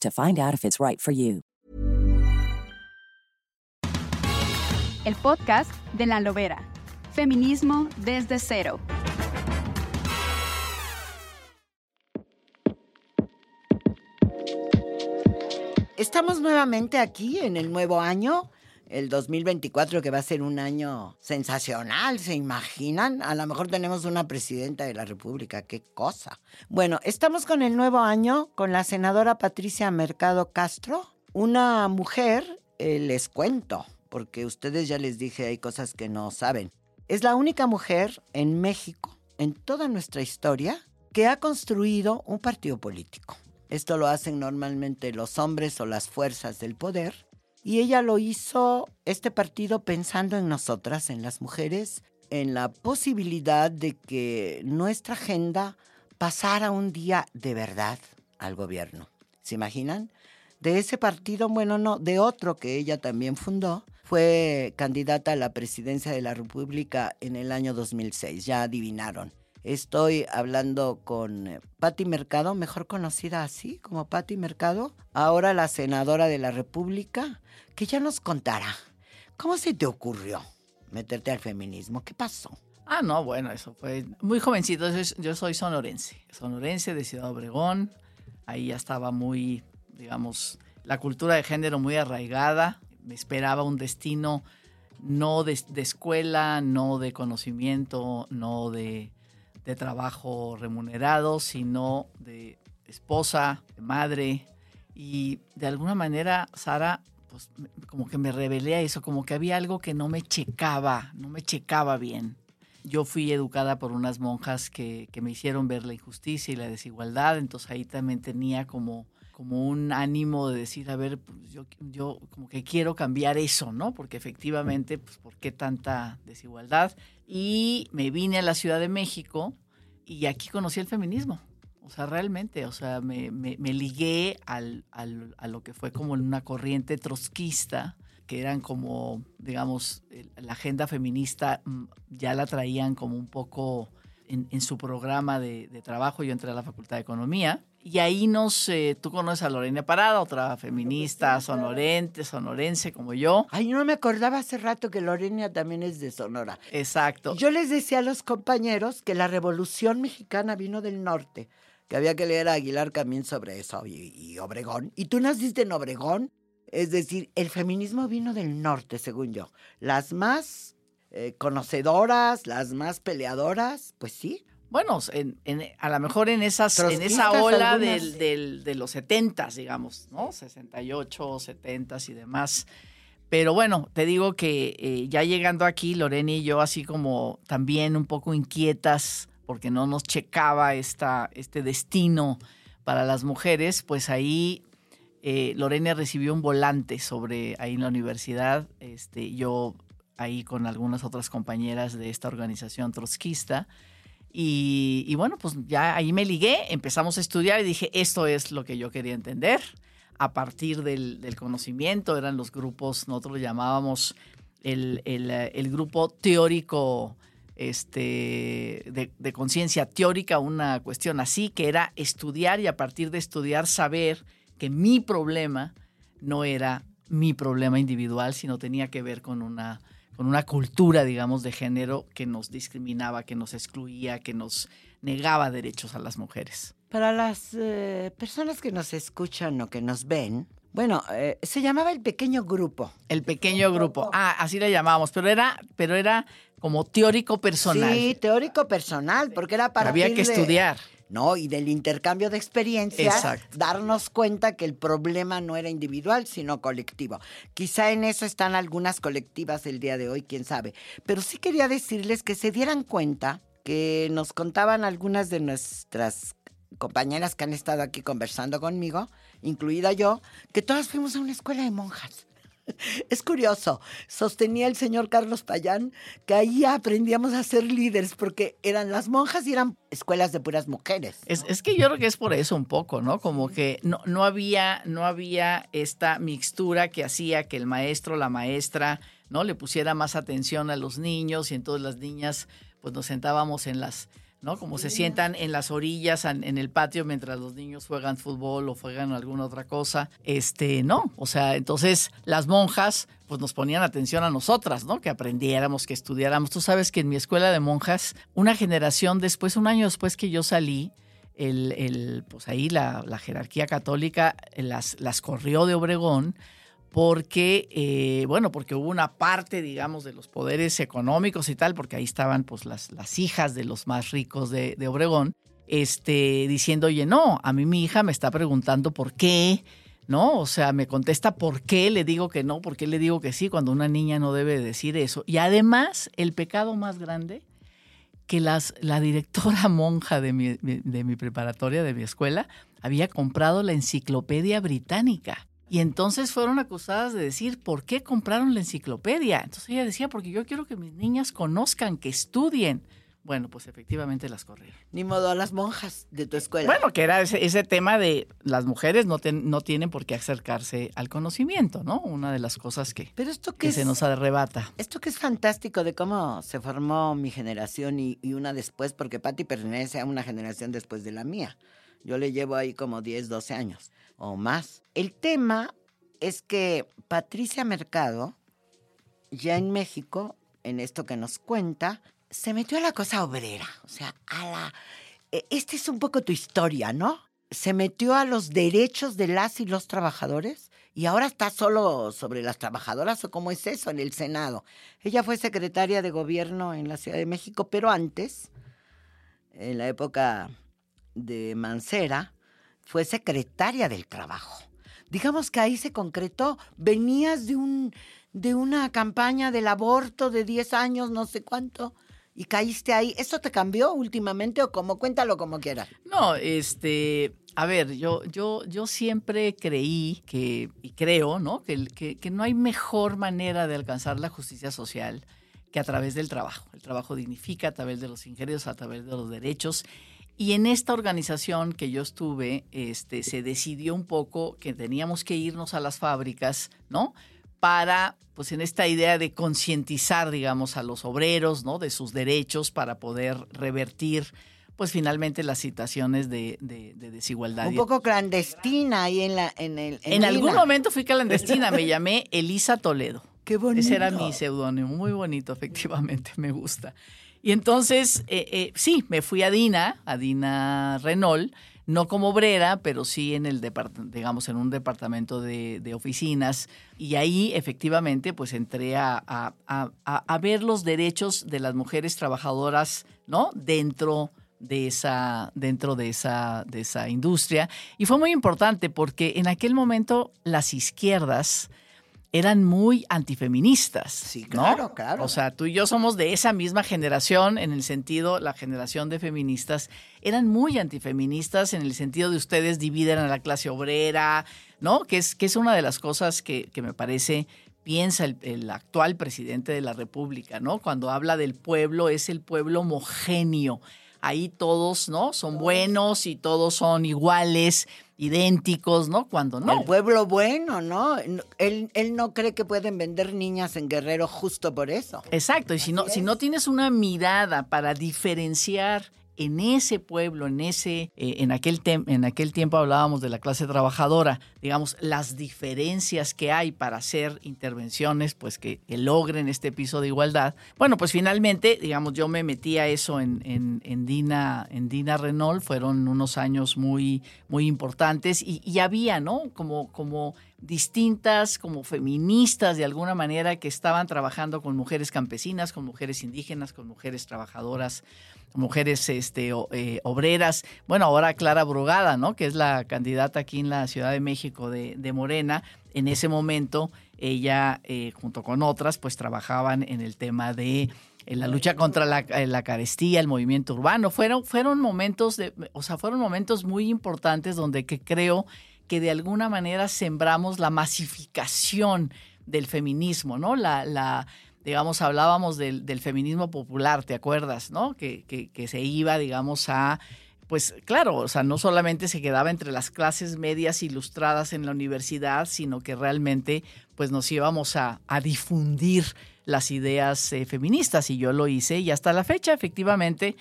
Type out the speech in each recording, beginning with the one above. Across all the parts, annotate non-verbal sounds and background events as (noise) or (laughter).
to find out if it's right for you. El podcast de La Lobera. Feminismo desde cero. Estamos nuevamente aquí en el nuevo año, el 2024, que va a ser un año sensacional, ¿se imaginan? A lo mejor tenemos una presidenta de la República, qué cosa. Bueno, estamos con el nuevo año, con la senadora Patricia Mercado Castro, una mujer, eh, les cuento, porque ustedes ya les dije, hay cosas que no saben. Es la única mujer en México, en toda nuestra historia, que ha construido un partido político. Esto lo hacen normalmente los hombres o las fuerzas del poder. Y ella lo hizo, este partido, pensando en nosotras, en las mujeres, en la posibilidad de que nuestra agenda pasara un día de verdad al gobierno. ¿Se imaginan? De ese partido, bueno, no, de otro que ella también fundó, fue candidata a la presidencia de la República en el año 2006, ya adivinaron. Estoy hablando con eh, Patti Mercado, mejor conocida así como Patti Mercado, ahora la senadora de la República, que ya nos contará. ¿Cómo se te ocurrió meterte al feminismo? ¿Qué pasó? Ah, no, bueno, eso fue muy jovencito. Yo soy sonorense, sonorense de Ciudad Obregón. Ahí ya estaba muy, digamos, la cultura de género muy arraigada. Me esperaba un destino no de, de escuela, no de conocimiento, no de de trabajo remunerado, sino de esposa, de madre. Y de alguna manera, Sara, pues como que me revelé a eso, como que había algo que no me checaba, no me checaba bien. Yo fui educada por unas monjas que, me hicieron ver la injusticia y la desigualdad, entonces ahí también tenía como como un ánimo de decir, a ver, pues yo, yo como que quiero cambiar eso, ¿no? Porque efectivamente, pues, ¿por qué tanta desigualdad? Y me vine a la Ciudad de México y aquí conocí el feminismo. O sea, realmente, o sea, me, me, ligué al, al, a lo que fue como una corriente trotskista, que eran como, digamos, la agenda feminista mm, ya la traían como un poco en, su programa de, de, trabajo. Yo entré a la Facultad de Economía y ahí nos, eh, tú conoces a Lorena Parada, otra feminista sonorente, sonorense como yo. Ay, no me acordaba hace rato que Lorena también es de Sonora. Exacto. Yo les decía a los compañeros que la revolución mexicana vino del norte, que había que leer a Aguilar Camín sobre eso y, Obregón. ¿Y tú naciste en Obregón? Es decir, el feminismo vino del norte, según yo. Las más eh, conocedoras, las más peleadoras, pues sí, bueno, en, a lo mejor en, esas, en esa ola del, de los 70, digamos, ¿no? 68, 70 y demás. Pero bueno, te digo que eh, ya llegando aquí, Lorena y yo así como también un poco inquietas porque no nos checaba esta, este destino para las mujeres, pues ahí eh, Lorena recibió un volante sobre ahí en la universidad, este, yo ahí con algunas otras compañeras de esta organización trotskista, y, bueno, pues ya ahí me ligué, empezamos a estudiar y dije, esto es lo que yo quería entender. A partir del, conocimiento, eran los grupos, nosotros lo llamábamos el, grupo teórico este, de, de conciencia teórica, una cuestión así, que era estudiar y a partir de estudiar saber que mi problema no era mi problema individual, sino tenía que ver con una con una cultura, digamos, de género que nos discriminaba, que nos excluía, que nos negaba derechos a las mujeres. Para las eh, personas que nos escuchan o que nos ven, Bueno, eh, se llamaba el pequeño grupo. El pequeño grupo. Ah, así le llamábamos, pero era, pero era como teórico personal. Sí, teórico personal, porque era para Había que estudiar. No, y del intercambio de experiencias, Exacto. darnos cuenta que el problema no era individual, sino colectivo. Quizá en eso están algunas colectivas el día de hoy, quién sabe. Pero sí quería decirles que se dieran cuenta que nos contaban algunas de nuestras compañeras que han estado aquí conversando conmigo, incluida yo, que todas fuimos a una escuela de monjas. (laughs) Es curioso, sostenía el señor Carlos Payán que ahí aprendíamos a ser líderes porque eran las monjas y eran escuelas de puras mujeres. Es, es que yo creo que es por eso un poco, ¿no? Como que no, no, había, no había esta mixtura que hacía que el maestro, la maestra, ¿no? Le pusiera más atención a los niños y entonces las niñas, pues nos sentábamos en las ¿no? Como se sientan en las orillas, en, el patio, mientras los niños juegan fútbol o juegan alguna otra cosa. Este, no. O sea, entonces las monjas, pues nos ponían atención a nosotras, ¿no? Que aprendiéramos, que estudiáramos. Tú sabes que en mi escuela de monjas, una generación después, un año después que yo salí, el, el pues ahí la, la jerarquía católica las, las corrió de Obregón porque, eh, bueno, porque hubo una parte, digamos, de los poderes económicos y tal, porque ahí estaban pues las, las hijas de los más ricos de, Obregón, este, diciendo, oye, no, a mí mi hija me está preguntando por qué, ¿no? O sea, me contesta por qué le digo que no, por qué le digo que sí, cuando una niña no debe decir eso. Y además, el pecado más grande, que las, la directora (laughs) monja de mi, de mi preparatoria, de mi escuela, había comprado la enciclopedia británica. Y entonces fueron acusadas de decir, ¿por qué compraron la enciclopedia? Entonces ella decía, porque yo quiero que mis niñas conozcan, que estudien. Bueno, pues efectivamente las corrieron. Ni modo a las monjas de tu escuela. Bueno, que era ese, ese tema de las mujeres no, no tienen por qué acercarse al conocimiento, ¿no? Una de las cosas que, Pero esto que, que es, se nos arrebata. Esto que es fantástico de cómo se formó mi generación y, y una después, porque Patti pertenece a una generación después de la mía. Yo le llevo ahí como 10, 12 años o más. El tema es que Patricia Mercado, ya en México, en esto que nos cuenta, se metió a la cosa obrera, o sea, a la... Esta es un poco tu historia, ¿no? Se metió a los derechos de las y los trabajadores y ahora está solo sobre las trabajadoras o cómo es eso en el Senado. Ella fue secretaria de gobierno en la Ciudad de México, pero antes, en la época de Mancera, fue secretaria del trabajo. Digamos que ahí se concretó. Venías de, un, de una campaña del aborto de 10 años, no sé cuánto, y caíste ahí. ¿Eso te cambió últimamente o como? Cuéntalo como quieras. No, este, a ver, yo, yo, yo siempre creí que, y creo, ¿no? Que, que, que no hay mejor manera de alcanzar la justicia social que a través del trabajo. El trabajo dignifica a través de los ingresos, a través de los derechos. Y en esta organización que yo estuve, este, se decidió un poco que teníamos que irnos a las fábricas, ¿no? Para, pues en esta idea de concientizar, digamos, a los obreros, ¿no? De sus derechos para poder revertir, pues finalmente las situaciones de, de, de desigualdad. Un poco clandestina ahí en la... En, el, en, en algún momento fui clandestina, me llamé Elisa Toledo. (laughs) Qué bonito. Ese era mi seudónimo, muy bonito, efectivamente, me gusta. Y entonces, eh, eh, sí, me fui a Dina, a Dina Renault, no como obrera, pero sí en el digamos, en un departamento de, oficinas. Y ahí, efectivamente, pues entré a, a, a, a, ver los derechos de las mujeres trabajadoras, ¿no? Dentro de esa, dentro de esa, de esa industria. Y fue muy importante porque en aquel momento las izquierdas eran muy antifeministas. Sí, claro, ¿no? claro. O sea, tú y yo somos de esa misma generación, en el sentido, la generación de feministas, eran muy antifeministas en el sentido de ustedes dividen a la clase obrera, ¿no? Que es, que es una de las cosas que, que me parece piensa el, el, actual presidente de la República, ¿no? Cuando habla del pueblo, es el pueblo homogéneo. Ahí todos, ¿no? Son buenos y todos son iguales idénticos, ¿no? Cuando no. El pueblo bueno, ¿no? Él, él no cree que pueden vender niñas en Guerrero justo por eso. Exacto, y si no, si no tienes una mirada para diferenciar en ese pueblo, en ese, eh, en, aquel en aquel tiempo hablábamos de la clase trabajadora, digamos, las diferencias que hay para hacer intervenciones, pues que, que logren este piso de igualdad. Bueno, pues finalmente, digamos, yo me metí a eso en, en, en Dina, en Dina Renault, fueron unos años muy, muy importantes y, y había, ¿no? Como, como distintas, como feministas de alguna manera, que estaban trabajando con mujeres campesinas, con mujeres indígenas, con mujeres trabajadoras, mujeres este, eh, obreras. Bueno, ahora Clara Brugada, ¿no? Que es la candidata aquí en la Ciudad de México de, Morena. En ese momento, ella, eh, junto con otras, pues trabajaban en el tema de en la lucha contra la, eh, la, carestía, el movimiento urbano. Fueron, fueron momentos de, o sea, fueron momentos muy importantes donde que creo que de alguna manera sembramos la masificación del feminismo, ¿no? La, la digamos, hablábamos del, feminismo popular, ¿te acuerdas, no? Que, que, que se iba, digamos, a pues claro, o sea, no solamente se quedaba entre las clases medias ilustradas en la universidad, sino que realmente pues nos íbamos a, a difundir las ideas eh, feministas y yo lo hice y hasta la fecha efectivamente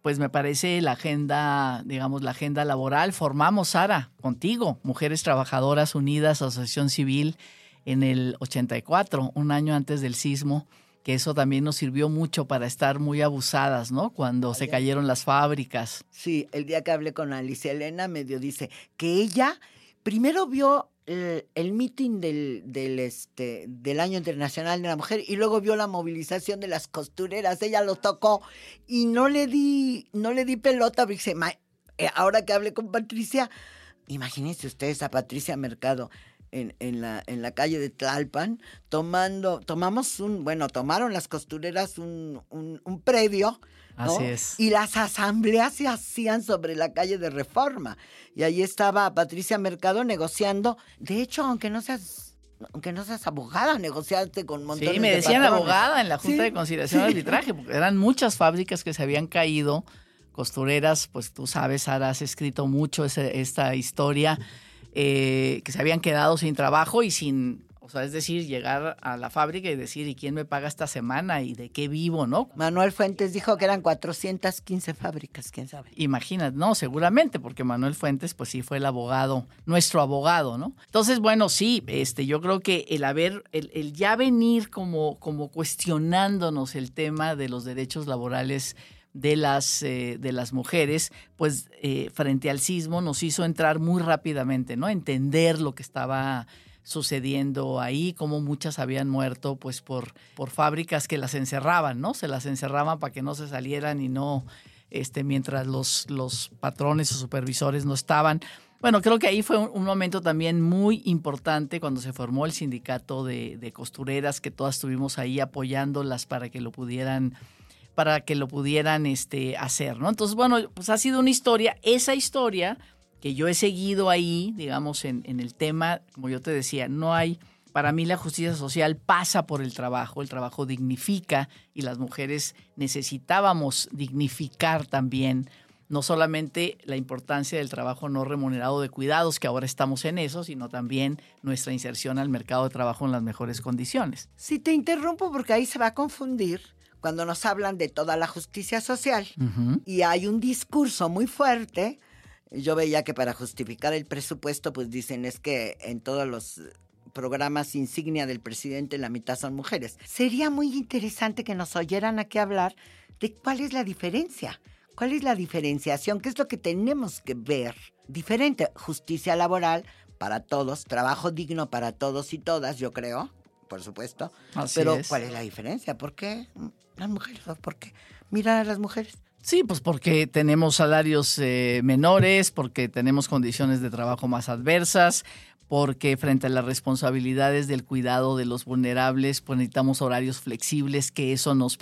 pues me parece la agenda, digamos, la agenda laboral. Formamos, Sara, contigo, Mujeres Trabajadoras Unidas, Asociación Civil, en el 84, un año antes del sismo, que eso también nos sirvió mucho para estar muy abusadas, ¿no? Cuando se cayeron las fábricas. Sí, el día que hablé con Alicia Elena, medio dice que ella primero vio el, el meeting del, del, este, del Año Internacional de la Mujer y luego vio la movilización de las costureras. Ella lo tocó y no le di, no le di pelota, dice, eh, ahora que hablé con Patricia, imagínense ustedes a Patricia Mercado. En, en, la, en la calle de Tlalpan, tomando, tomamos un, bueno, tomaron las costureras un, un, un previo Así es. Y las asambleas se hacían sobre la calle de Reforma. Y ahí estaba Patricia Mercado negociando. De hecho, aunque no seas aunque no seas abogada, negociaste con montones Sí, me decían abogada en la Junta de Conciliación de Arbitraje, porque eran muchas fábricas que se habían caído, costureras, pues tú sabes, Sara, has escrito mucho esta historia, eh, que se habían quedado sin trabajo y sin o sea, es decir, llegar a la fábrica y decir, ¿y quién me paga esta semana? ¿Y de qué vivo? ¿No? Manuel Fuentes dijo que eran 415 fábricas, quién sabe. Imagínate, no, seguramente, porque Manuel Fuentes, pues sí fue el abogado, nuestro abogado, ¿no? Entonces, bueno, sí, este, yo creo que el haber, el, ya venir como, como cuestionándonos el tema de los derechos laborales de las, eh, de las mujeres, pues eh, frente al sismo nos hizo entrar muy rápidamente, ¿no? Entender lo que estaba sucediendo ahí, como muchas habían muerto pues por, por fábricas que las encerraban, ¿no? Se las encerraban para que no se salieran y no, este, mientras los, los patrones o supervisores no estaban. Bueno, creo que ahí fue un, momento también muy importante cuando se formó el sindicato de, de, costureras, que todas estuvimos ahí apoyándolas para que lo pudieran para que lo pudieran este, hacer, ¿no? Entonces, bueno, pues ha sido una historia. Esa historia que yo he seguido ahí, digamos, en, el tema, como yo te decía, no hay, para mí la justicia social pasa por el trabajo, el trabajo dignifica y las mujeres necesitábamos dignificar también no solamente la importancia del trabajo no remunerado de cuidados, que ahora estamos en eso, sino también nuestra inserción al mercado de trabajo en las mejores condiciones. Si te interrumpo porque ahí se va a confundir cuando nos hablan de toda la justicia social y hay un discurso muy fuerte yo veía que para justificar el presupuesto, pues dicen es que en todos los programas insignia del presidente la mitad son mujeres. Sería muy interesante que nos oyeran aquí hablar de cuál es la diferencia, cuál es la diferenciación, qué es lo que tenemos que ver diferente. Justicia laboral para todos, trabajo digno para todos y todas, yo creo, por supuesto. Pero ¿cuál es la diferencia? ¿Por qué las mujeres? ¿Por qué mirar a las mujeres? Sí, pues porque tenemos salarios eh, menores, porque tenemos condiciones de trabajo más adversas, porque frente a las responsabilidades del cuidado de los vulnerables, pues necesitamos horarios flexibles, que eso nos,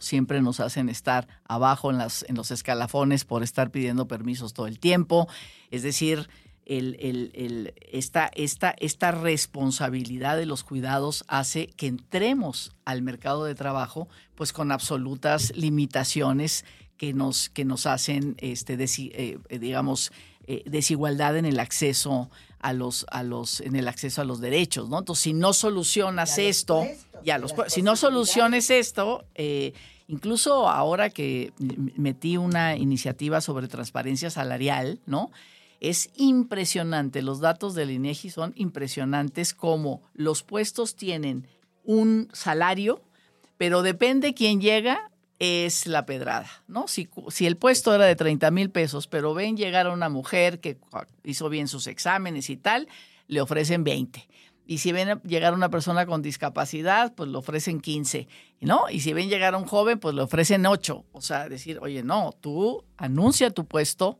siempre nos hacen estar abajo en, las, en los escalafones por estar pidiendo permisos todo el tiempo. Es decir, el, esta, esta, esta responsabilidad de los cuidados hace que entremos al mercado de trabajo pues con absolutas limitaciones que nos, que nos hacen, este, eh, digamos, eh, desigualdad en el acceso a los, a los, en el acceso a los derechos, ¿no? Entonces, si no solucionas esto, ya los, si no soluciones esto, eh, incluso ahora que metí una iniciativa sobre transparencia salarial, ¿no? Es impresionante, los datos del INEGI son impresionantes como los puestos tienen un salario, pero depende quién llega, es la pedrada, ¿no? Si, si el puesto era de 30 mil pesos, pero ven llegar a una mujer que hizo bien sus exámenes y tal, le ofrecen 20. Y si ven llegar una persona con discapacidad, pues le ofrecen 15, ¿no? Y si ven llegar a un joven, pues le ofrecen 8. O sea, decir, oye, no, tú anuncia tu puesto,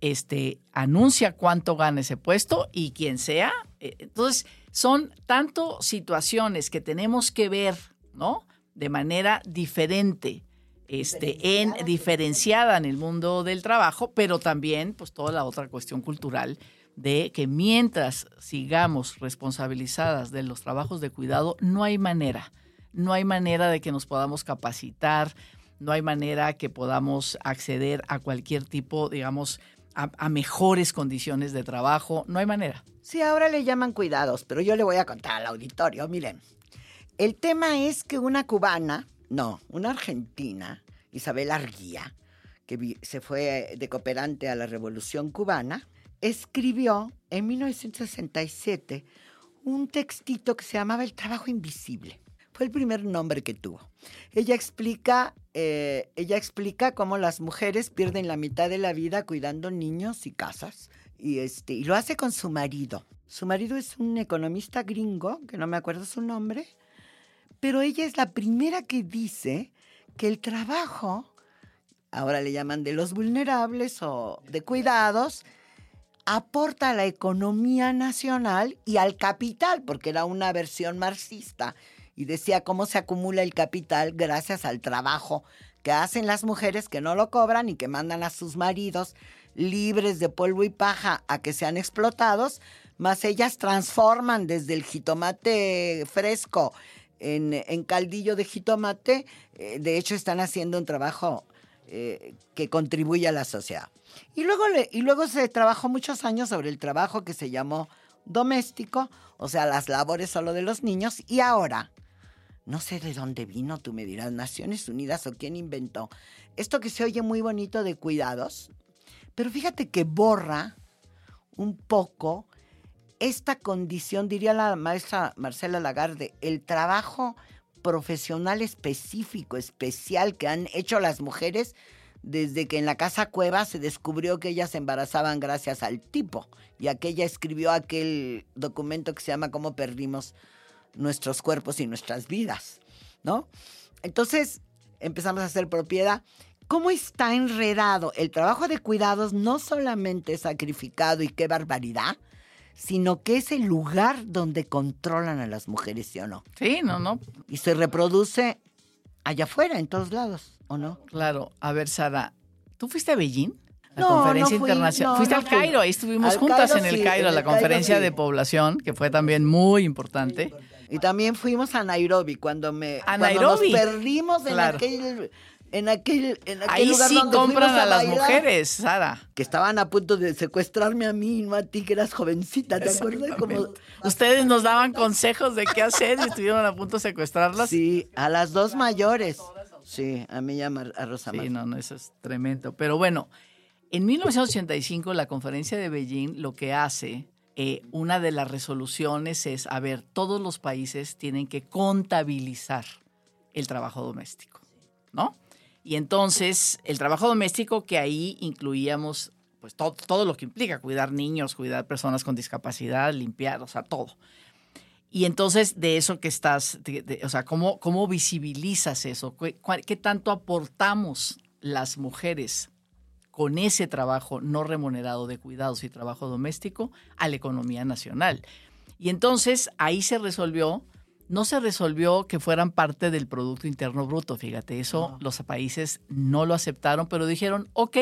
este, anuncia cuánto gana ese puesto y quien sea. Eh, entonces, son tanto situaciones que tenemos que ver, ¿no? De manera diferente, este, en diferenciada en el mundo del trabajo, pero también, pues, toda la otra cuestión cultural de que mientras sigamos responsabilizadas de los trabajos de cuidado, no hay manera, no hay manera de que nos podamos capacitar, no hay manera que podamos acceder a cualquier tipo, digamos, a, mejores condiciones de trabajo, no hay manera. Sí, ahora le llaman cuidados, pero yo le voy a contar al auditorio, miren, el tema es que una cubana, no, una argentina, Isabel Arguía, que se fue de cooperante a la Revolución Cubana, escribió en 1967 un textito que se llamaba El trabajo invisible. Fue el primer nombre que tuvo. Ella explica, eh, ella explica cómo las mujeres pierden la mitad de la vida cuidando niños y casas. Y, este, y lo hace con su marido. Su marido es un economista gringo, que no me acuerdo su nombre, pero ella es la primera que dice que el trabajo, ahora le llaman de los vulnerables o de cuidados, aporta a la economía nacional y al capital, porque era una versión marxista, y decía cómo se acumula el capital gracias al trabajo que hacen las mujeres que no lo cobran y que mandan a sus maridos libres de polvo y paja a que sean explotados, más ellas transforman desde el jitomate fresco en, caldillo de jitomate, eh, de hecho están haciendo un trabajo eh, que contribuye a la sociedad. Y luego, y luego se trabajó muchos años sobre el trabajo que se llamó doméstico, o sea, las labores solo de los niños, y ahora, no sé de dónde vino, tú me dirás, Naciones Unidas o quién inventó, esto que se oye muy bonito de cuidados, pero fíjate que borra un poco esta condición, diría la maestra Marcela Lagarde, el trabajo profesional específico, especial que han hecho las mujeres desde que en la casa cueva se descubrió que ellas se embarazaban gracias al tipo y aquella escribió aquel documento que se llama Cómo perdimos nuestros cuerpos y nuestras vidas, ¿no? Entonces empezamos a hacer propiedad. ¿Cómo está enredado? El trabajo de cuidados no solamente es sacrificado y qué barbaridad, sino que es el lugar donde controlan a las mujeres, ¿sí o no? Sí, no, no. Y se reproduce allá afuera, en todos lados, ¿o no? Claro. A ver, Sara, ¿tú fuiste a Beijing? La conferencia internacional. Fuiste al Cairo, ahí estuvimos juntas en el Cairo, la conferencia de población, que fue también muy importante. Y también fuimos a Nairobi cuando me a Nairobi. nos perdimos en aquel en aquel, en aquel Ahí lugar sí compran a, las mujeres, Sara. Que estaban a punto de secuestrarme a mí, no a ti, que eras jovencita, ¿te acuerdas? Como... Ustedes nos daban consejos de qué hacer y estuvieron a punto de secuestrarlas. Sí, a las dos mayores. Sí, a mí llama a Rosa Sí, no, no, eso es tremendo. Pero bueno, en 1985 la conferencia de Beijing lo que hace, eh, una de las resoluciones es, a ver, todos los países tienen que contabilizar el trabajo doméstico, ¿no? Y entonces el trabajo doméstico que ahí incluíamos pues todo, todo lo que implica cuidar niños, cuidar personas con discapacidad, limpiar, o sea, todo. Y entonces de eso que estás, o sea, ¿cómo, ¿cómo visibilizas eso? ¿Qué, tanto aportamos las mujeres con ese trabajo no remunerado de cuidados y trabajo doméstico a la economía nacional? Y entonces ahí se resolvió no se resolvió que fueran parte del Producto Interno Bruto, fíjate, eso los países no lo aceptaron, pero dijeron, ok,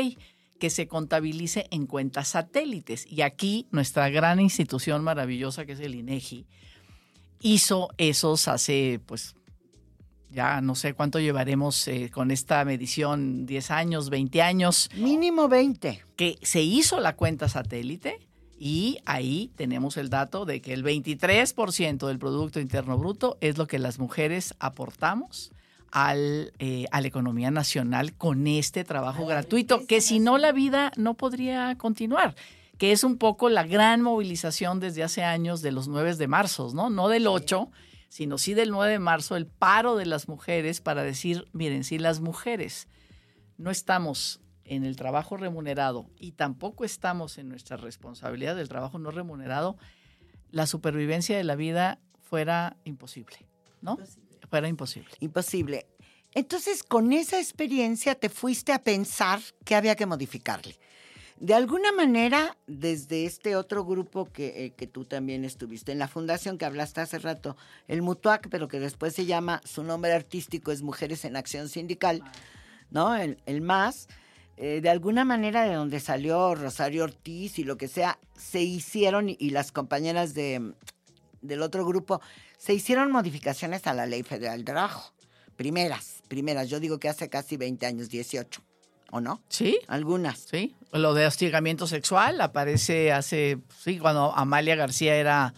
que se contabilice en cuentas satélites. Y aquí nuestra gran institución maravillosa, que es el INEGI, hizo esos hace, pues, ya no sé cuánto llevaremos eh, con esta medición, 10 años, 20 años. Mínimo 20. Que se hizo la cuenta satélite y ahí tenemos el dato de que el 23% del Producto Interno Bruto es lo que las mujeres aportamos al, eh, a la economía nacional con este trabajo gratuito, que si no la vida no podría continuar que es un poco la gran movilización desde hace años de los 9 de marzo, ¿no? No del 8, sino sí del 9 de marzo, el paro de las mujeres para decir, miren, si las mujeres no estamos en el trabajo remunerado y tampoco estamos en nuestra responsabilidad del trabajo no remunerado, la supervivencia de la vida fuera imposible, ¿no? Fuera imposible. Imposible. Entonces, con esa experiencia te fuiste a pensar que había que modificarle. De alguna manera, desde este otro grupo que, eh, que, tú también estuviste, en la fundación que hablaste hace rato, el Mutuac, pero que después se llama, su nombre artístico es Mujeres en Acción Sindical, ¿no? El, el MAS, eh, de alguna manera de donde salió Rosario Ortiz y lo que sea, se hicieron, y las compañeras de, del otro grupo, se hicieron modificaciones a la Ley Federal del Trabajo. Primeras, primeras, yo digo que hace casi 20 años, 18. ¿O no? Sí. Algunas. Sí. Lo de hostigamiento sexual aparece hace, sí, cuando Amalia García era,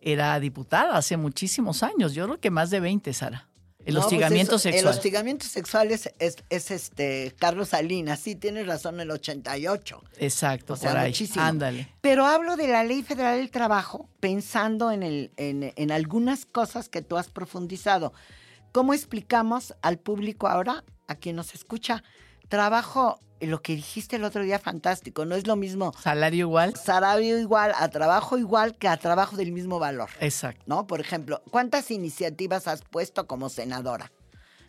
era diputada, hace muchísimos años. Yo creo que más de 20, Sara. El No, pues hostigamiento eso- sexual. El hostigamiento sexual es, es, es, este Carlos Salinas, sí, tienes razón, el 88. Exacto, O sea, por ahí. muchísimo. Ándale. Pero hablo de la Ley Federal del Trabajo pensando en, el, en, en algunas cosas que tú has profundizado. ¿Cómo explicamos al público ahora, a quien nos escucha? Trabajo, lo que dijiste el otro día, fantástico. No es lo mismo Salario igual. salario igual a trabajo igual que a trabajo del mismo valor. Exacto. ¿No? Por ejemplo, ¿cuántas iniciativas has puesto como senadora?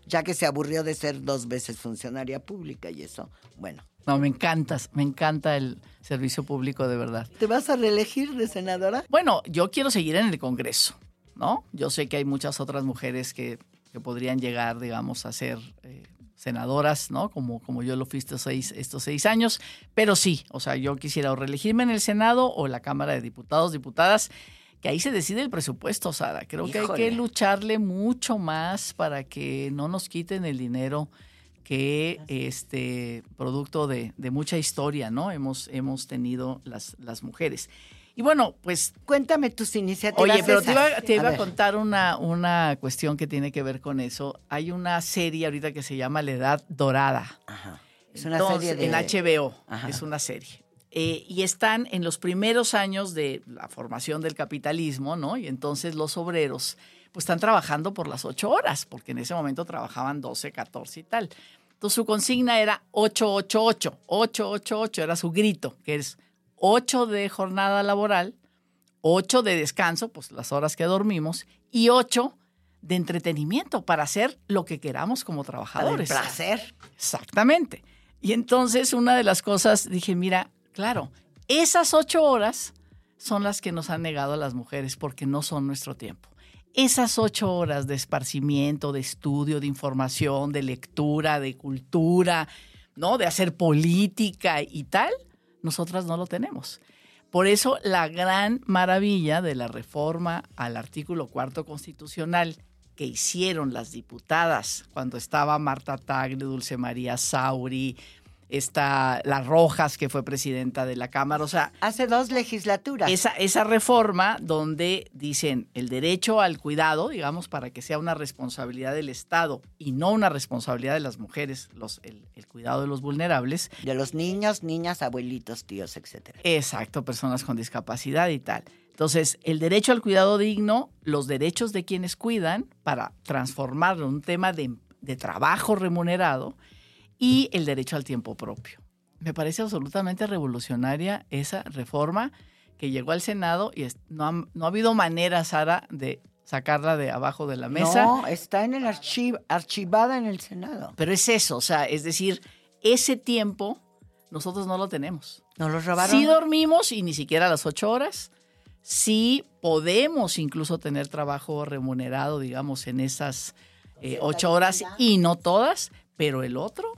Ya que se aburrió de ser dos veces funcionaria pública y eso. Bueno, No, me encantas, me encanta el servicio público de verdad. ¿te vas a reelegir de senadora? Bueno, yo quiero seguir en el Congreso, ¿no? Yo sé que hay muchas otras mujeres que, que podrían llegar, digamos, a ser eh, senadoras, ¿no? Como, como yo lo fui estos seis, estos seis años, pero sí, o sea, yo quisiera o reelegirme en el Senado o en la Cámara de Diputados, Diputadas, que ahí se decide el presupuesto, Sara. Creo que hay que lucharle mucho más para que no nos quiten el dinero que este producto de, de mucha historia, ¿no? Hemos, hemos tenido las, las mujeres. Y bueno, pues Cuéntame tus iniciativas. Oye, pero te iba, te iba a, contar una, una cuestión que tiene que ver con eso. Hay una serie ahorita que se llama La Edad Dorada. Ajá. Es una Entonces, serie de... En HBO. Ajá. Es una serie. Eh, y están en los primeros años de la formación del capitalismo, ¿no? Y entonces los obreros pues están trabajando por las ocho horas, porque en ese momento trabajaban 12, 14 y tal. Entonces su consigna era 888, 888 era su grito, que es 8 de jornada laboral, 8 de descanso, pues las horas que dormimos, y 8 de entretenimiento para hacer lo que queramos como Para el trabajadores. placer. Exactamente. Y entonces una de las cosas dije, mira, claro, esas ocho horas son las que nos han negado a las mujeres porque no son nuestro tiempo. Esas ocho horas de esparcimiento, de estudio, de información, de lectura, de cultura, ¿no? De hacer política y tal, nosotras no lo tenemos. Por eso la gran maravilla de la reforma al artículo cuarto constitucional que hicieron las diputadas cuando estaba Marta Tagle, Dulce María Sauri, está Las Rojas, que fue presidenta de la Cámara. O sea, Hace dos legislaturas. esa, esa reforma donde dicen el derecho al cuidado, digamos, para que sea una responsabilidad del Estado y no una responsabilidad de las mujeres, los, el, el cuidado de los vulnerables, De los niños, niñas, abuelitos, tíos, etcétera. Exacto, personas con discapacidad y tal. Entonces, el derecho al cuidado digno, los derechos de quienes cuidan para transformarlo en un tema de, de trabajo remunerado y el derecho al tiempo propio. Me parece absolutamente revolucionaria esa reforma que llegó al Senado y no, ha, no ha habido manera, Sara, de sacarla de abajo de la mesa. No, está en el archivo, archivada en el Senado. Pero es eso, o sea, es decir, ese tiempo nosotros no lo tenemos. Nos los robaron. Sí dormimos y ni siquiera las ocho horas. Sí podemos incluso tener trabajo remunerado, digamos, en esas eh, ocho horas y no todas, pero el otro,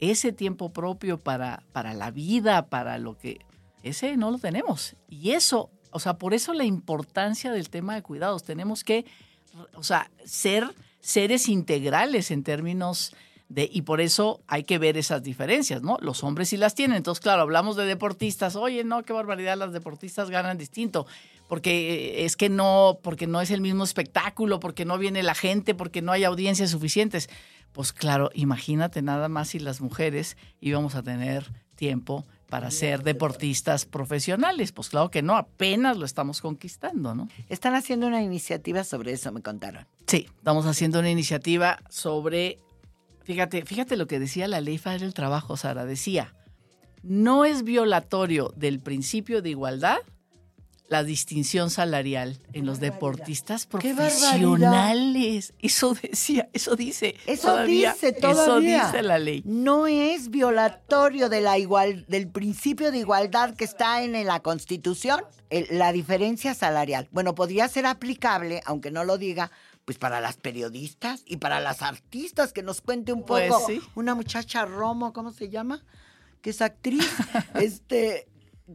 ese tiempo propio para, para la vida, para lo que, ese no lo tenemos. Y eso, o sea, por eso la importancia del tema de cuidados. Tenemos que, o sea, ser seres integrales en términos de, y por eso hay que ver esas diferencias, ¿no? Los hombres sí las tienen. Entonces, claro, hablamos de deportistas. Oye, no, qué barbaridad, las deportistas ganan distinto. Porque es que no, porque no es el mismo espectáculo, porque no viene la gente, porque no hay audiencias suficientes. Pues claro, imagínate nada más si las mujeres íbamos a tener tiempo para ser deportistas profesionales. Pues claro que no, apenas lo estamos conquistando, ¿no? Están haciendo una iniciativa sobre eso, me contaron. Sí, estamos haciendo una iniciativa sobre, fíjate, fíjate lo que decía la ley federal del trabajo, Sara, decía, no es violatorio del principio de igualdad la distinción salarial en los deportistas ¡Qué profesionales. Eso decía, eso dice. Eso todavía, dice todavía. Eso dice la ley. No es violatorio de la igual, del principio de igualdad que está en la Constitución, el- la diferencia salarial. Bueno, podría ser aplicable, aunque no lo diga, pues para las periodistas y para las artistas, que nos cuente un poco. Pues sí. Una muchacha Romo, ¿cómo se llama? Que es actriz. (laughs) este,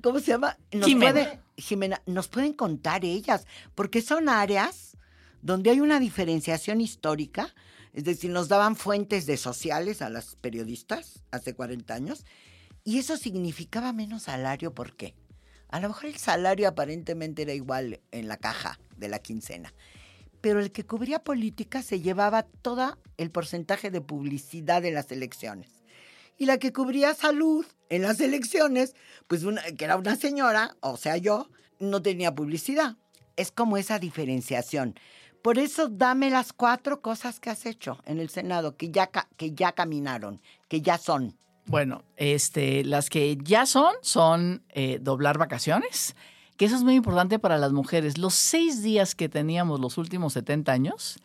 ¿cómo se llama? Nos Jimena. puede- Jimena, nos pueden contar ellas, porque son áreas donde hay una diferenciación histórica, es decir, nos daban fuentes de sociales a las periodistas hace 40 años, y eso significaba menos salario, ¿por qué? A lo mejor el salario aparentemente era igual en la caja de la quincena, pero el que cubría política se llevaba todo el porcentaje de publicidad de las elecciones. Y la que cubría salud en las elecciones, pues una, que era una señora, o sea yo, no tenía publicidad. Es como esa diferenciación. Por eso dame las cuatro cosas que has hecho en el Senado, que ya, que ya caminaron, que ya son. Bueno, este, las que ya son, son eh, doblar vacaciones, que eso es muy importante para las mujeres. Los seis días que teníamos los últimos 70 años,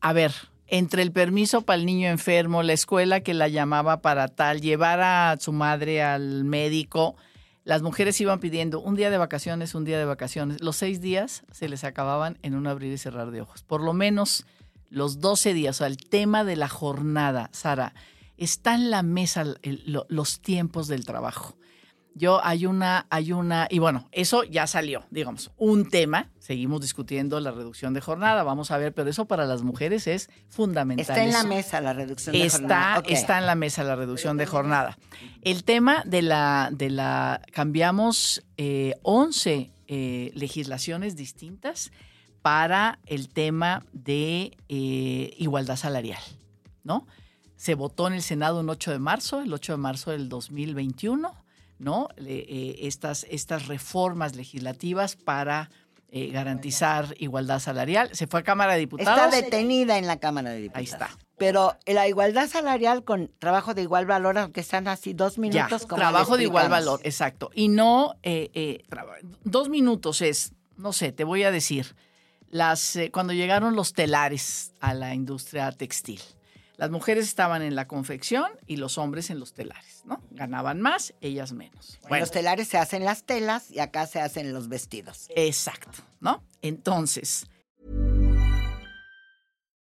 a ver, entre el permiso para el niño enfermo, la escuela que la llamaba para tal, llevar a su madre al médico, las mujeres iban pidiendo un día de vacaciones, un día de vacaciones. Los seis días se les acababan en un abrir y cerrar de ojos. Por lo menos los 12 días, o sea, el tema de la jornada, Sara, está en la mesa los tiempos del trabajo. Yo hay una, hay una, y bueno, eso ya salió, digamos, un tema. Seguimos discutiendo la reducción de jornada, vamos a ver, pero eso para las mujeres es fundamental. Está en la Es- mesa la reducción de Está, jornada. Está en la mesa la reducción de jornada. El tema de la, de la cambiamos eh, 11 eh, legislaciones distintas para el tema de eh, igualdad salarial, ¿no? Se votó en el Senado un 8 de marzo, el 8 de marzo del 2021, ¿no? Eh, estas, estas reformas legislativas para eh, garantizar igualdad salarial. Se fue a Cámara de Diputados. Está detenida en la Cámara de Diputados. Ahí está. Pero la igualdad salarial con trabajo de igual valor, aunque están así dos Ya, minutos, como trabajo de igual valor, exacto. Y no, eh, dos minutos es, no sé, te voy a decir, las, cuando llegaron los telares a la industria textil, las mujeres estaban en la confección y los hombres en los telares, ¿no? Ganaban más, ellas menos. En Bueno, los telares se hacen las telas y acá se hacen los vestidos. exacto, ¿no? Entonces,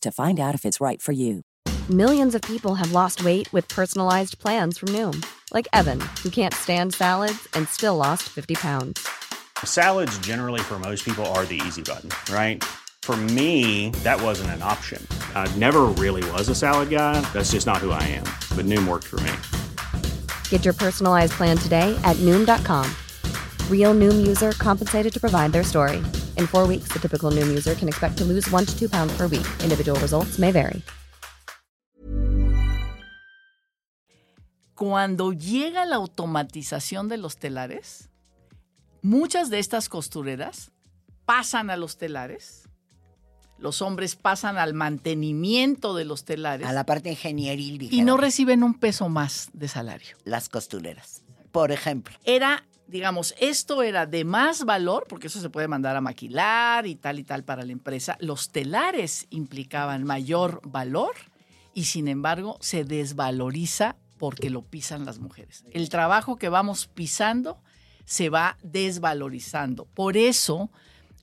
to find out if it's right for you. Millions of people have lost weight with personalized plans from Noom, like Evan, who can't stand salads and still lost 50 pounds. Salads, generally, for most people, are the easy button, right? For me, that wasn't an option. I never really was a salad guy. That's just not who I am. But Noom worked for me. Get your personalized plan today at Noom.com. Real Noom user compensated to provide their story. In four weeks, the typical Noom user can expect to lose one to two pounds per week. Individual results may vary. cuando llega la automatización de los telares, muchas de estas costureras pasan a los telares, los hombres pasan al mantenimiento de los telares A la parte ingenieril, y dijeron, no reciben un peso más de salario. las costureras. Por ejemplo, Era, digamos, esto era de más valor, porque eso se puede mandar a maquilar y tal y tal para la empresa. Los telares implicaban mayor valor y sin embargo se desvaloriza porque lo pisan las mujeres. El trabajo que vamos pisando se va desvalorizando. Por eso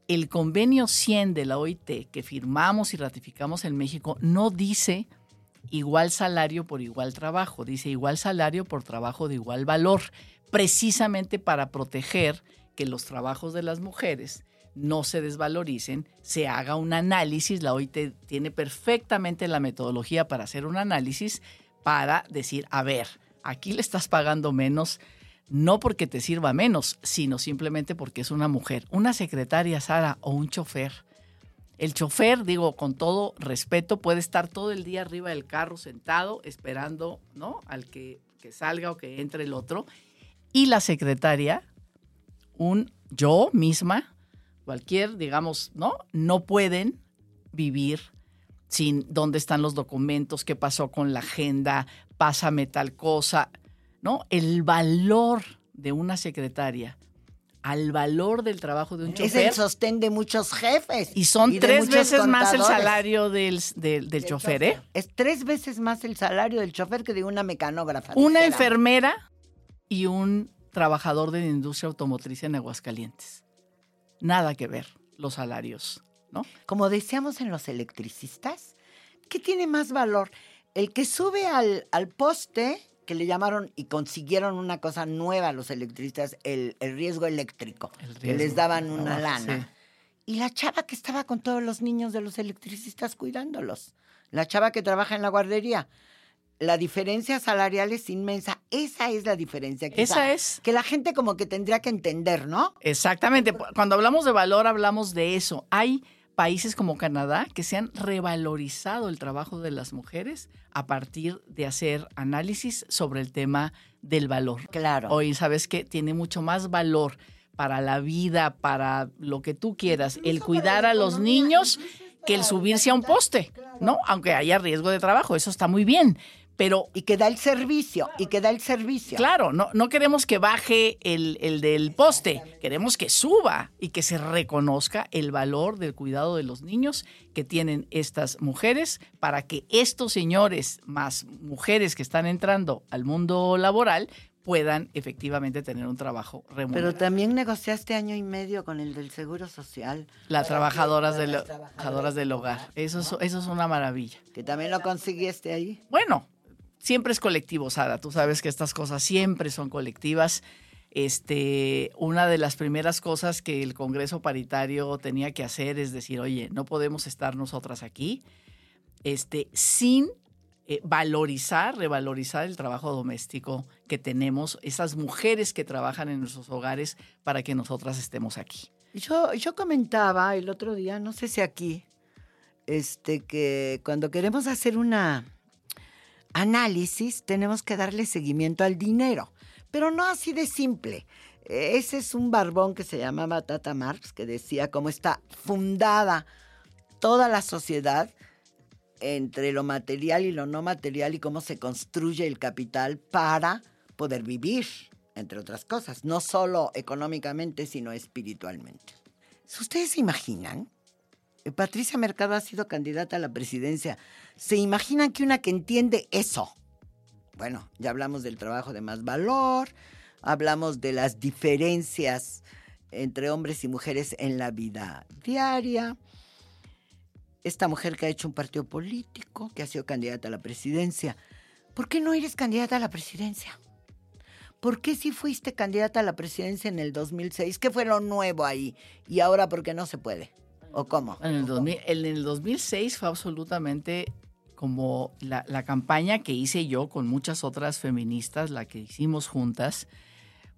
el convenio 100 de la OIT que firmamos y ratificamos en México no dice igual salario por igual trabajo, dice igual salario por trabajo de igual valor, precisamente para proteger que los trabajos de las mujeres no se desvaloricen, se haga un análisis, la OIT tiene perfectamente la metodología para hacer un análisis para decir, a ver, aquí le estás pagando menos, no porque te sirva menos, sino simplemente porque es una mujer, una secretaria, Sara, o un chofer. El chofer, digo, con todo respeto, puede estar todo el día arriba del carro sentado esperando, ¿no? Al que, que salga o que entre el otro. Y la secretaria, un yo misma, cualquier, digamos, ¿no? No pueden vivir sin dónde están los documentos, qué pasó con la agenda, pásame tal cosa, ¿no? El valor de una secretaria al valor del trabajo de un chofer. Es el sostén de muchos jefes. Y son tres veces más el salario del, del, del chofer, ¿eh? Es tres veces más el salario del chofer que de una mecanógrafa. Una dijera. enfermera y un trabajador de la industria automotriz en Aguascalientes. Nada que ver los salarios, ¿no? Como decíamos en los electricistas, ¿qué tiene más valor? El que sube al, al poste, que le llamaron y consiguieron una cosa nueva a los electricistas, el, el riesgo eléctrico, El que les daban una Ah, lana. sí. Y la chava que estaba con todos los niños de los electricistas cuidándolos. La chava que trabaja en la guardería. La diferencia salarial es inmensa. Esa es la diferencia. quizá, Esa es. Que la gente como que tendría que entender, ¿no? Exactamente. Cuando hablamos de valor, hablamos de eso. Hay países como Canadá que se han revalorizado el trabajo de las mujeres a partir de hacer análisis sobre el tema del valor. Claro. Hoy, ¿sabes qué? Tiene mucho más valor para la vida, para lo que tú quieras, el cuidar a los niños que el subirse a un poste, ¿no? Aunque haya riesgo de trabajo, eso está muy bien. Pero Y que da el servicio, y que da el servicio. Claro, no, no queremos que baje el, el del poste, queremos que suba y que se reconozca el valor del cuidado de los niños que tienen estas mujeres para que estos señores más mujeres que están entrando al mundo laboral puedan efectivamente tener un trabajo Pero remunerado. también negociaste año y medio con el del Seguro Social, Las trabajadoras del, las trabajadoras del hogar, eso es, eso es una maravilla. que también lo consiguiste ahí. Bueno, siempre es colectivo, Sara. Tú sabes que estas cosas siempre son colectivas. Este, una de las primeras cosas que el Congreso Paritario tenía que hacer es decir, oye, no podemos estar nosotras aquí, este, sin eh, valorizar, revalorizar el trabajo doméstico que tenemos, esas mujeres que trabajan en nuestros hogares para que nosotras estemos aquí. Yo, yo comentaba el otro día, no sé si aquí, este, que cuando queremos hacer una análisis tenemos que darle seguimiento al dinero, pero no así de simple. Ese es un barbón que se llamaba Tata Marx, que decía cómo está fundada toda la sociedad entre lo material y lo no material y cómo se construye el capital para poder vivir, entre otras cosas, no solo económicamente, sino espiritualmente. Ustedes se imaginan, Patricia Mercado ha sido candidata a la presidencia, ¿se imaginan que una que entiende eso? Bueno, ya hablamos del trabajo de más valor, hablamos de las diferencias entre hombres y mujeres en la vida diaria, esta mujer que ha hecho un partido político, que ha sido candidata a la presidencia. ¿Por qué no eres candidata a la presidencia? ¿Por qué si fuiste candidata a la presidencia en el 2006? ¿Qué fue lo nuevo ahí? ¿Y ahora por qué no se puede? ¿O cómo? En el, 2000 en el 2006 fue absolutamente como la, la campaña que hice yo con muchas otras feministas, la que hicimos juntas,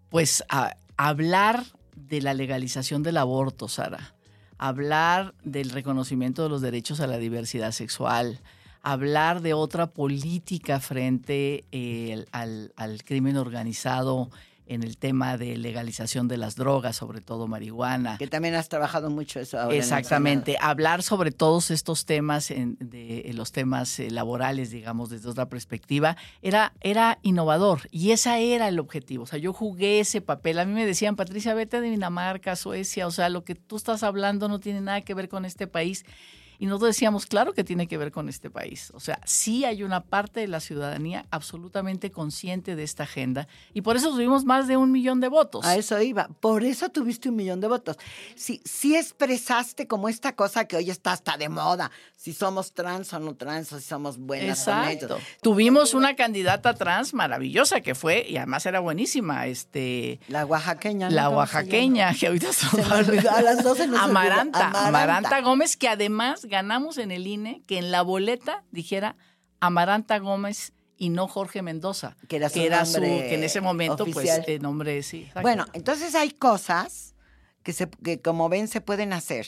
pues a, hablar de la legalización del aborto, Sara, hablar del reconocimiento de los derechos a la diversidad sexual, hablar de otra política frente eh, al, al crimen organizado en el tema de legalización de las drogas, sobre todo marihuana. Que también has trabajado mucho eso ahora. Exactamente, hablar sobre todos estos temas, en, de, en los temas eh, laborales, digamos, desde otra perspectiva, era, era innovador y ese era el objetivo. O sea, yo jugué ese papel. A mí me decían, Patricia, vete a Dinamarca, Suecia, o sea, lo que tú estás hablando no tiene nada que ver con este país. Y nosotros decíamos, claro que tiene que ver con este país. O sea, sí hay una parte de la ciudadanía absolutamente consciente de esta agenda y por eso tuvimos más de un millón de votos. A eso iba. Por eso tuviste un millón de votos. Sí, sí expresaste como esta cosa que hoy está hasta de moda. Si somos trans o no trans, o si somos buenas o Exacto. Tuvimos una candidata trans maravillosa que fue, y además era buenísima, este... La oaxaqueña. ¿no? La ¿Cómo se oaxaqueña, que ahorita Se me olvidó, a las 12 nos olvidó. Amaranta, Amaranta. Amaranta Gómez, que además ganamos en el INE que en la boleta dijera Amaranta Gómez y no Jorge Mendoza. Que era su que en ese momento, oficial. pues, el nombre sí. exacto. Bueno, entonces hay cosas que, se, que como ven se pueden hacer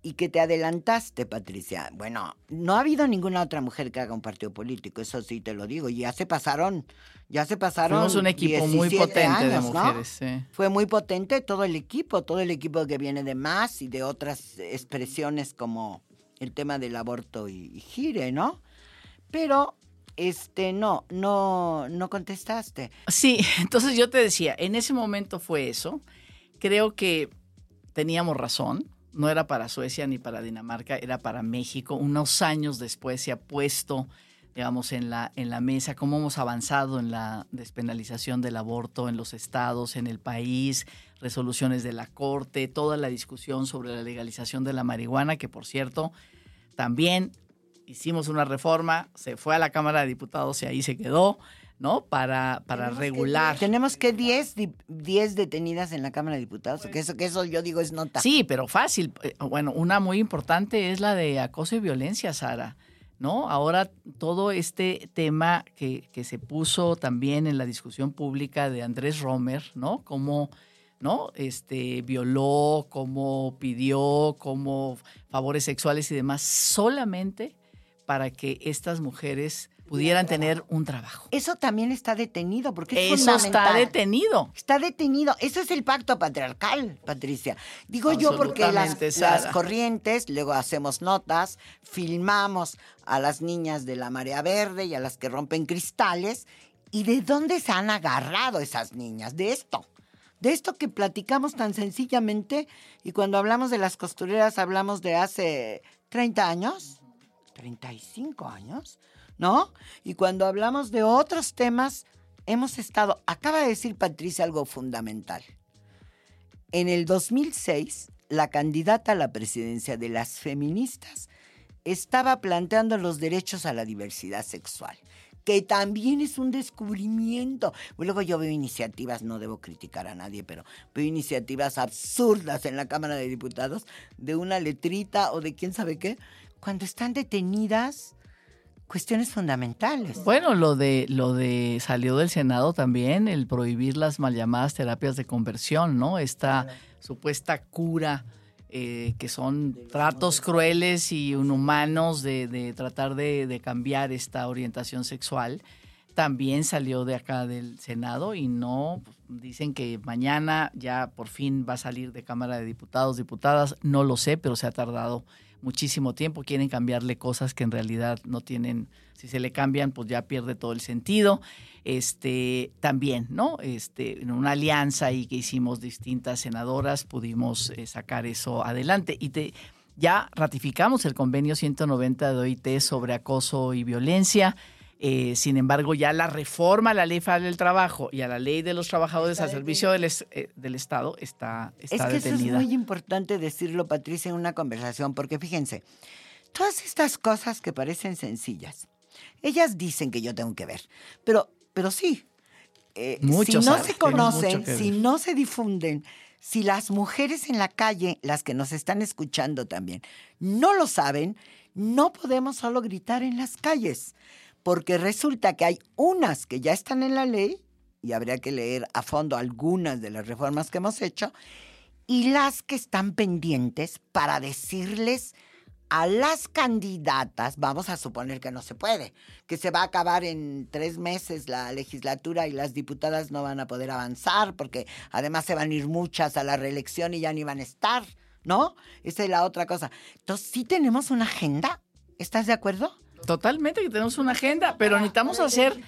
y que te adelantaste, Patricia. Bueno, no ha habido ninguna otra mujer que haga un partido político, eso sí te lo digo. Ya se pasaron, ya se pasaron. Fuimos un equipo muy 17 potente de ¿no? mujeres. sí. Fue muy potente todo el equipo, todo el equipo que viene de más y de otras expresiones como el tema del aborto y, gire, ¿no? Pero, este, no, no, no contestaste. Sí, (laughs) entonces yo te decía, en ese momento fue eso. Creo que teníamos razón. No era para Suecia ni para Dinamarca, era para México. Unos años después se ha puesto, digamos, en la, en la mesa cómo hemos avanzado en la despenalización del aborto en los estados, en el país, resoluciones de la Corte, toda la discusión sobre la legalización de la marihuana, que por cierto, también hicimos una reforma, se fue a la Cámara de Diputados y ahí se quedó, ¿no? Para, para regular. Tenemos que 10 di- 10 detenidas en la Cámara de Diputados, que eso, que eso yo digo es nota. Sí, pero fácil. Eh, Bueno, una muy importante es la de acoso y violencia, Sara. ¿No? Ahora todo este tema que, que se puso también en la discusión pública de Andrés Romer, ¿no? Cómo, ¿no? Este violó, cómo pidió, cómo favores sexuales y demás, solamente para que estas mujeres pudieran tener un trabajo. Eso también está detenido, porque es Eso está detenido. Está detenido. Eso es el pacto patriarcal, Patricia. Digo yo porque las, las corrientes, luego hacemos notas, filmamos a las niñas de la marea verde y a las que rompen cristales. ¿Y de dónde se han agarrado esas niñas? De esto. De esto que platicamos tan sencillamente y cuando hablamos de las costureras hablamos de hace 30 años, 35 años, ¿no? Y cuando hablamos de otros temas, hemos estado, acaba de decir Patricia algo fundamental. En el 2006, la candidata a la presidencia de las feministas estaba planteando los derechos a la diversidad sexual, que también es un descubrimiento. Luego yo veo iniciativas, no debo criticar a nadie, pero veo iniciativas absurdas en la Cámara de Diputados de una letrita o de quién sabe qué, cuando están detenidas cuestiones fundamentales. Bueno, lo de lo de salió del Senado también el prohibir las mal llamadas terapias de conversión, ¿no? Esta supuesta cura eh, que son tratos crueles y inhumanos de, tratar de, de cambiar esta orientación sexual. También salió de acá del Senado y no dicen que mañana ya por fin va a salir de Cámara de Diputados, diputadas. No lo sé, pero se ha tardado muchísimo tiempo. Quieren cambiarle cosas que en realidad no tienen. Si se le cambian, pues ya pierde todo el sentido. Este también, ¿no? Este, en una alianza y que hicimos distintas senadoras, pudimos eh, sacar eso adelante. Y te, ya ratificamos el convenio 190 de OIT sobre acoso y violencia. Eh, sin embargo, ya la reforma a la ley federal del trabajo y a la ley de los trabajadores al servicio del, es- eh, del Estado está, está Es que eso es muy importante decirlo, Patricia, en una conversación, porque fíjense, todas estas cosas que parecen sencillas, ellas dicen que yo tengo que ver, pero, pero sí. eh, si no se conocen, si no se difunden, si las mujeres en la calle, las que nos están escuchando también, no lo saben, no podemos solo gritar en las calles, porque resulta que hay unas que ya están en la ley, y habría que leer a fondo algunas de las reformas que hemos hecho, y las que están pendientes para decirles a las candidatas, vamos a suponer que no se puede, que se va a acabar en tres meses la legislatura y las diputadas no van a poder avanzar porque además se van a ir muchas a la reelección y ya ni van a estar, ¿no? Esa es la otra cosa. Entonces, sí tenemos una agenda, ¿estás de acuerdo? Totalmente que tenemos una agenda, pero necesitamos hacer,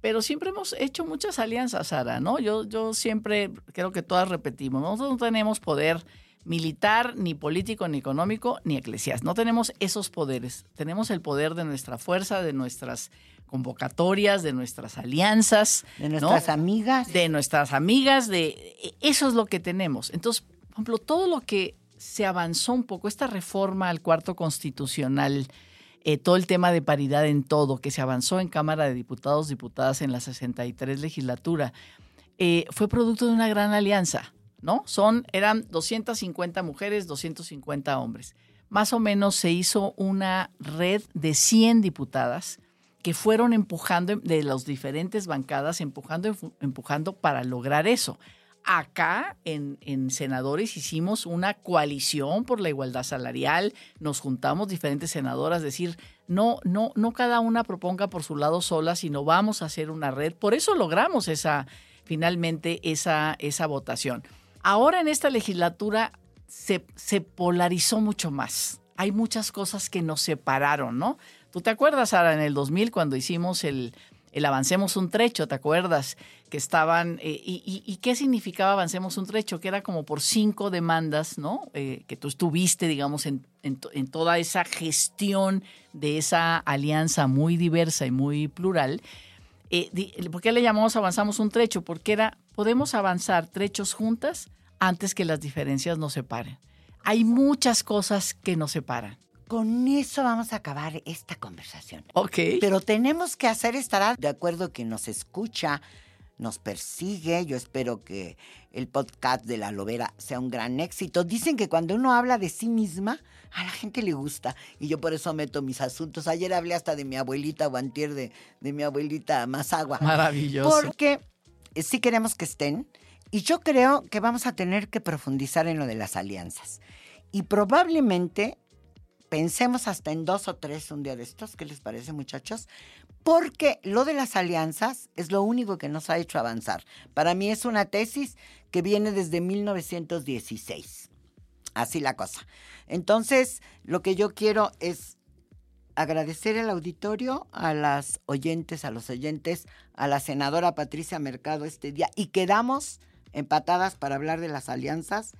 pero siempre hemos hecho muchas alianzas, Sara, ¿no? Yo, yo siempre creo que todas repetimos, nosotros no tenemos poder militar, ni político, ni económico, ni eclesiástico. No tenemos esos poderes. Tenemos el poder de nuestra fuerza, de nuestras convocatorias, de nuestras alianzas. De nuestras amigas. De nuestras amigas, de eso es lo que tenemos. Entonces, por ejemplo, todo lo que se avanzó un poco, esta reforma al cuarto constitucional, eh, todo el tema de paridad en todo, que se avanzó en Cámara de Diputados, Diputadas en la 63 legislatura, eh, fue producto de una gran alianza, ¿no? Son, eran 250 mujeres, 250 hombres. Más o menos se hizo una red de 100 diputadas que fueron empujando de las diferentes bancadas, empujando, empujando para lograr eso. Acá en, en, Senadores hicimos una coalición por la igualdad salarial, nos juntamos diferentes senadoras, decir, no, no, no cada una proponga por su lado sola, sino vamos a hacer una red. Por eso logramos esa, finalmente esa, esa votación. Ahora en esta legislatura se, se polarizó mucho más. Hay muchas cosas que nos separaron, ¿no? ¿Tú te acuerdas, Sara, en el 2000 cuando hicimos el, el Avancemos un Trecho, ¿te acuerdas? Que estaban, eh, y, qué significaba Avancemos un Trecho? Que era como por cinco demandas, ¿no? Eh, que tú estuviste, digamos, en, en, toda esa gestión de esa alianza muy diversa y muy plural. Eh, ¿Por qué le llamamos Avanzamos un Trecho? Porque era, podemos avanzar trechos juntas antes que las diferencias nos separen. Hay muchas cosas que nos separan con eso vamos a acabar esta conversación. Ok. Pero tenemos que hacer, estará de acuerdo que nos escucha, nos persigue. Yo espero que el podcast de la Lobera sea un gran éxito. Dicen que cuando uno habla de sí misma, a la gente le gusta. Y yo por eso meto mis asuntos. Ayer hablé hasta de mi abuelita o de, de mi abuelita Mazagua. Maravilloso. Porque sí queremos que estén. Y yo creo que vamos a tener que profundizar en lo de las alianzas. Y probablemente pensemos hasta en dos o tres un día de estos, ¿qué les parece muchachos? Porque lo de las alianzas es lo único que nos ha hecho avanzar. Para mí es una tesis que viene desde 1916. Así la cosa. Entonces, lo que yo quiero es agradecer al auditorio, a las oyentes, a los oyentes, a la senadora Patricia Mercado este día y quedamos empatadas para hablar de las alianzas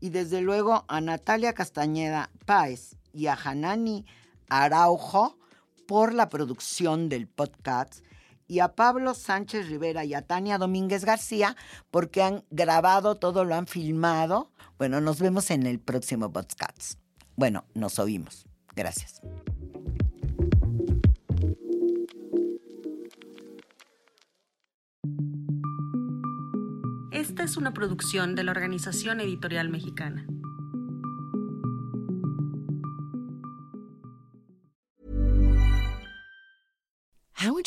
y desde luego a Natalia Castañeda Páez y a Hanani Araujo por la producción del podcast y a Pablo Sánchez Rivera y a Tania Domínguez García porque han grabado todo, lo han filmado. Bueno, nos vemos en el próximo podcast. Bueno, nos oímos. Gracias. Esta es una producción de la Organización Editorial Mexicana.